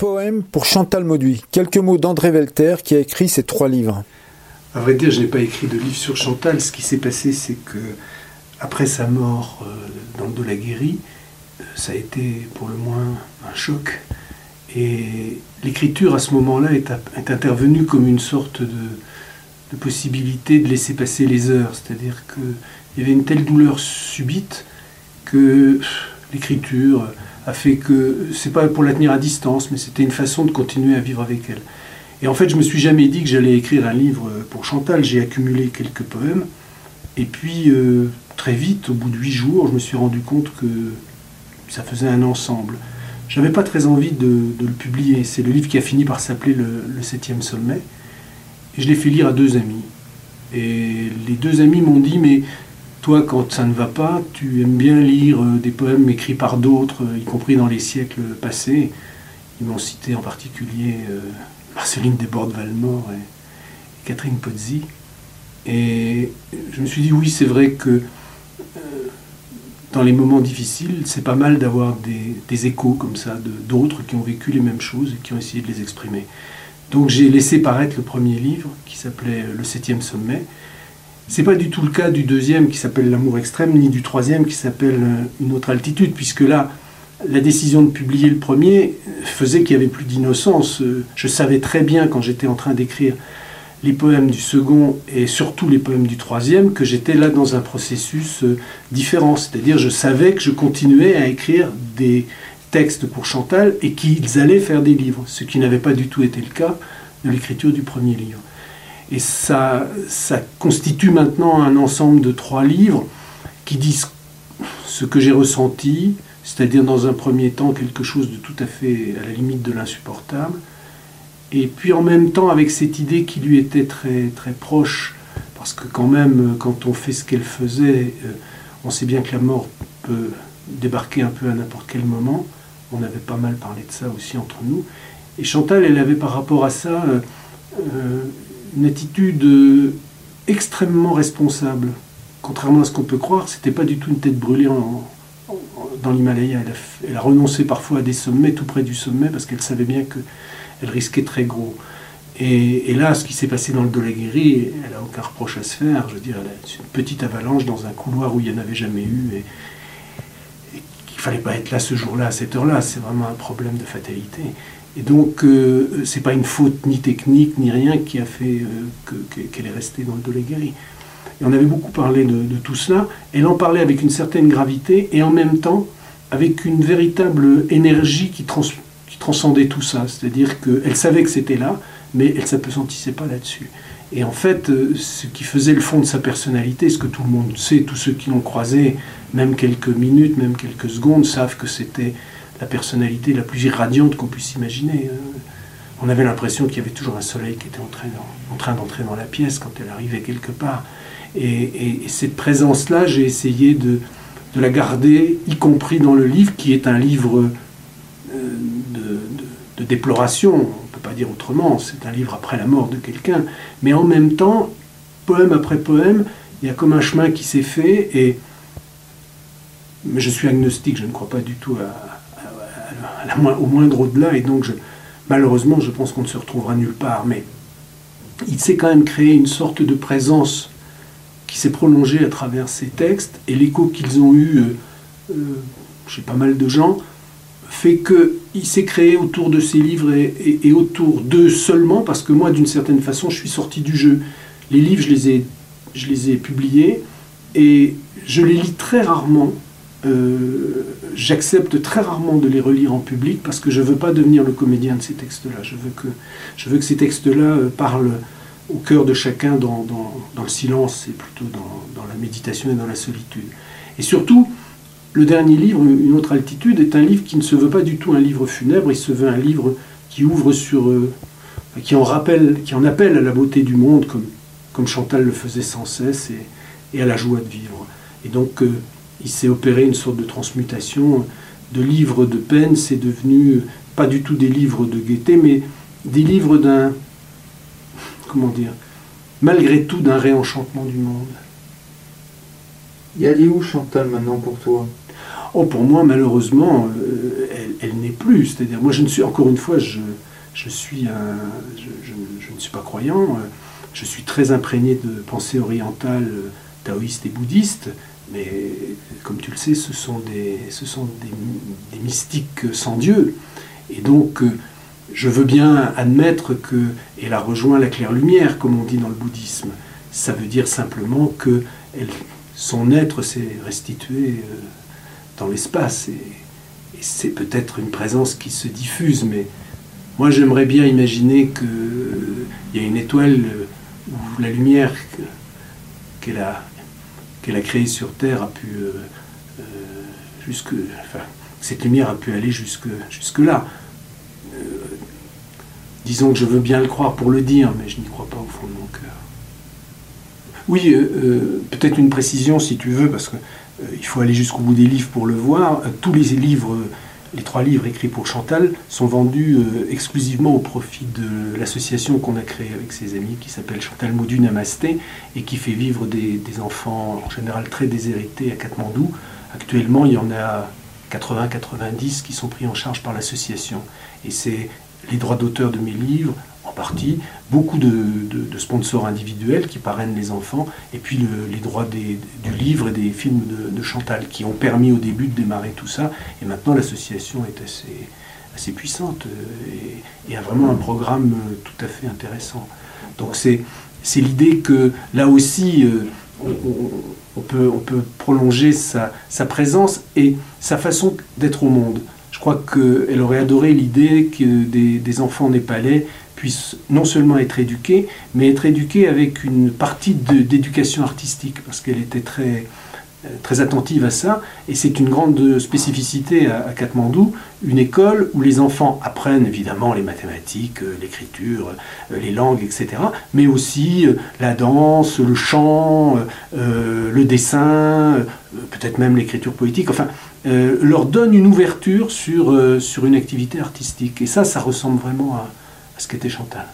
Poème pour Chantal Mauduit. Quelques mots d'André Velter qui a écrit ces trois livres. À vrai dire, je n'ai pas écrit de livre sur Chantal. Ce qui s'est passé, c'est que après sa mort euh, dans le la guérie, euh, ça a été pour le moins un choc. Et l'écriture à ce moment-là est, intervenue comme une sorte de, possibilité de laisser passer les heures. C'est-à-dire qu'il y avait une telle douleur subite que l'écriture, a fait que c'est pas pour la tenir à distance, mais c'était une façon de continuer à vivre avec elle. Et en fait, je me suis jamais dit que j'allais écrire un livre pour Chantal. J'ai accumulé quelques poèmes, et puis euh, très vite, au bout de huit jours, je me suis rendu compte que ça faisait un ensemble. J'avais pas très envie de, le publier. C'est le livre qui a fini par s'appeler le, le, septième sommet. Et je l'ai fait lire à deux amis. Et les deux amis m'ont dit, mais toi, quand ça ne va pas, tu aimes bien lire euh, des poèmes écrits par d'autres, euh, y compris dans les siècles passés. Ils m'ont cité en particulier euh, Marceline Desbordes-Valmore et Catherine Pozzi. Et je me suis dit, oui, c'est vrai que dans les moments difficiles, c'est pas mal d'avoir des, des, échos comme ça, d'autres qui ont vécu les mêmes choses et qui ont essayé de les exprimer. Donc j'ai laissé paraître le premier livre qui s'appelait Le septième sommet, c'est pas du tout le cas du deuxième qui s'appelle L'amour extrême, ni du troisième qui s'appelle euh, Une autre altitude, puisque là, la décision de publier le premier faisait qu'il y avait plus d'innocence. Euh, je savais très bien quand j'étais en train d'écrire les poèmes du second et surtout les poèmes du troisième que j'étais là dans un processus euh, différent. C'est-à-dire je savais que je continuais à écrire des textes pour Chantal et qu'ils allaient faire des livres, ce qui n'avait pas du tout été le cas de l'écriture du premier livre. Et ça, ça constitue maintenant un ensemble de trois livres qui disent ce que j'ai ressenti, c'est-à-dire dans un premier temps quelque chose de tout à fait à la limite de l'insupportable, et puis en même temps avec cette idée qui lui était très, très proche, parce que quand même, quand on fait ce qu'elle faisait, euh, on sait bien que la mort peut débarquer un peu à n'importe quel moment. On avait pas mal parlé de ça aussi entre nous. Et Chantal, elle avait par rapport à ça euh, euh, une attitude euh, extrêmement responsable. Contrairement à ce qu'on peut croire, c'était pas du tout une tête brûlée dans l'Himalaya. Elle, a renoncé parfois à des sommets tout près du sommet parce qu'elle savait bien qu'elle risquait très gros. Et, là, ce qui s'est passé dans le Dolaguiri, elle n'a aucun reproche à se faire. Je veux dire, elle une petite avalanche dans un couloir où il n'y en avait jamais eu. Et, qu'il fallait pas être là ce jour-là, à cette heure-là. C'est vraiment un problème de fatalité. Et donc, euh, ce n'est pas une faute ni technique ni rien qui a fait euh, qu'elle est restée dans le Doléguéry. Et on avait beaucoup parlé de, tout cela. Elle en parlait avec une certaine gravité et en même temps avec une véritable énergie qui, qui transcendait tout ça. C'est-à-dire qu'elle savait que c'était là, mais elle ne s'appesantissait pas là-dessus. Et en fait, euh, ce qui faisait le fond de sa personnalité, ce que tout le monde sait, tous ceux qui l'ont croisé, même quelques minutes, même quelques secondes, savent que c'était la personnalité la plus irradiante qu'on puisse imaginer. Hein. On avait l'impression qu'il y avait toujours un soleil qui était en train d'entrer dans la pièce quand elle arrivait quelque part. Et, cette présence-là, j'ai essayé de, la garder, y compris dans le livre, qui est un livre euh, de, déploration, on ne peut pas dire autrement, c'est un livre après la mort de quelqu'un, mais en même temps, poème après poème, il y a comme un chemin qui s'est fait, et mais je suis agnostique, je ne crois pas du tout à, au moindre au-delà, et donc malheureusement, je pense qu'on ne se retrouvera nulle part. Mais il s'est quand même créé une sorte de présence qui s'est prolongée à travers ces textes, et l'écho qu'ils ont eu euh, euh, chez pas mal de gens fait qu'il s'est créé autour de ces livres et, autour d'eux seulement, parce que moi, d'une certaine façon, je suis sorti du jeu. Les livres, je les ai, je les ai publiés, et je les lis très rarement, euh, j'accepte très rarement de les relire en public parce que je ne veux pas devenir le comédien de ces textes-là. Je veux que, je veux que ces textes-là euh, parlent au cœur de chacun dans, le silence et plutôt dans, la méditation et dans la solitude. Et surtout, le dernier livre, Une autre altitude, est un livre qui ne se veut pas du tout un livre funèbre, il se veut un livre qui ouvre sur... Euh, qui, en rappelle, qui en appelle à la beauté du monde, comme, comme Chantal le faisait sans cesse, et, et à la joie de vivre. Et donc il s'est opéré une sorte de transmutation de livres de peine, c'est devenu pas du tout des livres de gaieté, mais des livres d'un, comment dire, malgré tout d'un réenchantement du monde. Il y a où Chantal maintenant pour toi? Oh, pour moi, malheureusement, euh, elle n'est plus. C'est-à-dire, moi, je ne suis, encore une fois, je, je suis un, je, ne suis pas croyant, je suis très imprégné de pensée orientale, taoïste et bouddhiste, mais comme tu le sais, ce sont des, mystiques sans Dieu. Et donc, je veux bien admettre que elle a rejoint la claire lumière, comme on dit dans le bouddhisme. Ça veut dire simplement que son être s'est restitué euh, dans l'espace. Et, c'est peut-être une présence qui se diffuse, mais moi j'aimerais bien imaginer qu'il y a une étoile où la lumière qu'elle a, qu'elle a créée sur Terre a pu euh, euh, jusque, enfin, cette lumière a pu aller jusque, jusque là. disons que je veux bien le croire pour le dire, mais je n'y crois pas au fond de mon cœur. Oui, euh, euh, peut-être une précision si tu veux, parce qu'il euh, faut aller jusqu'au bout des livres pour le voir. Tous les livres, les trois livres écrits pour Chantal, sont vendus exclusivement au profit de l'association qu'on a créée avec ses amis, qui s'appelle Chantal Maudu Namasté, et qui fait vivre des, enfants en général très déshérités à Katmandou. Actuellement, il y en a 80-90 qui sont pris en charge par l'association. Et c'est les droits d'auteur de mes livres, beaucoup de, sponsors individuels qui parrainent les enfants, et puis les droits du livre et des films de, Chantal qui ont permis au début de démarrer tout ça. Et maintenant, l'association est assez, puissante euh, et, a vraiment un programme euh, tout à fait intéressant. Donc c'est, l'idée que là aussi, euh, on, peut, on peut prolonger sa, sa présence et sa façon d'être au monde. Je crois qu'elle aurait adoré l'idée que des, des enfants népalais puisse non seulement être éduquée, mais être éduquée avec une partie d'éducation artistique, parce qu'elle était très, euh, très attentive à ça, et c'est une grande spécificité à, Katmandou, une école où les enfants apprennent évidemment les mathématiques, euh, l'écriture, euh, les langues, etc., mais aussi la danse, le chant, le dessin, peut-être même l'écriture poétique, enfin, leur donne une ouverture sur, sur une activité artistique. Et ça, ça ressemble vraiment à, ce qu'était Chantal.